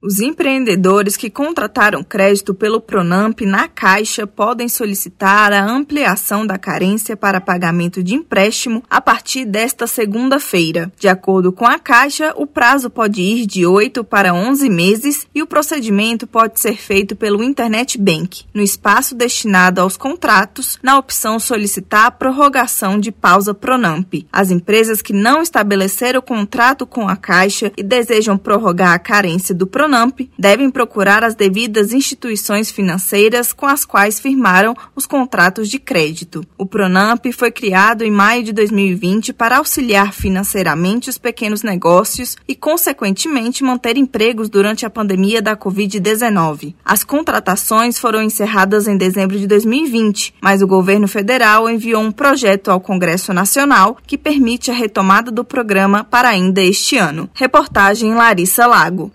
Os empreendedores que contrataram crédito pelo Pronamp na Caixa podem solicitar a ampliação da carência para pagamento de empréstimo a partir desta segunda-feira. De acordo com a Caixa, o prazo pode ir de 8 para 11 meses e o procedimento pode ser feito pelo Internet Bank, no espaço destinado aos contratos, na opção solicitar a prorrogação de pausa Pronamp. As empresas que não estabeleceram contrato com a Caixa e desejam prorrogar a carência do Pronamp Pronamp devem procurar as devidas instituições financeiras com as quais firmaram os contratos de crédito. O Pronamp foi criado em maio de 2020 para auxiliar financeiramente os pequenos negócios e, consequentemente, manter empregos durante a pandemia da Covid-19. As contratações foram encerradas em dezembro de 2020, mas o governo federal enviou um projeto ao Congresso Nacional que permite a retomada do programa para ainda este ano. Reportagem Larissa Lago.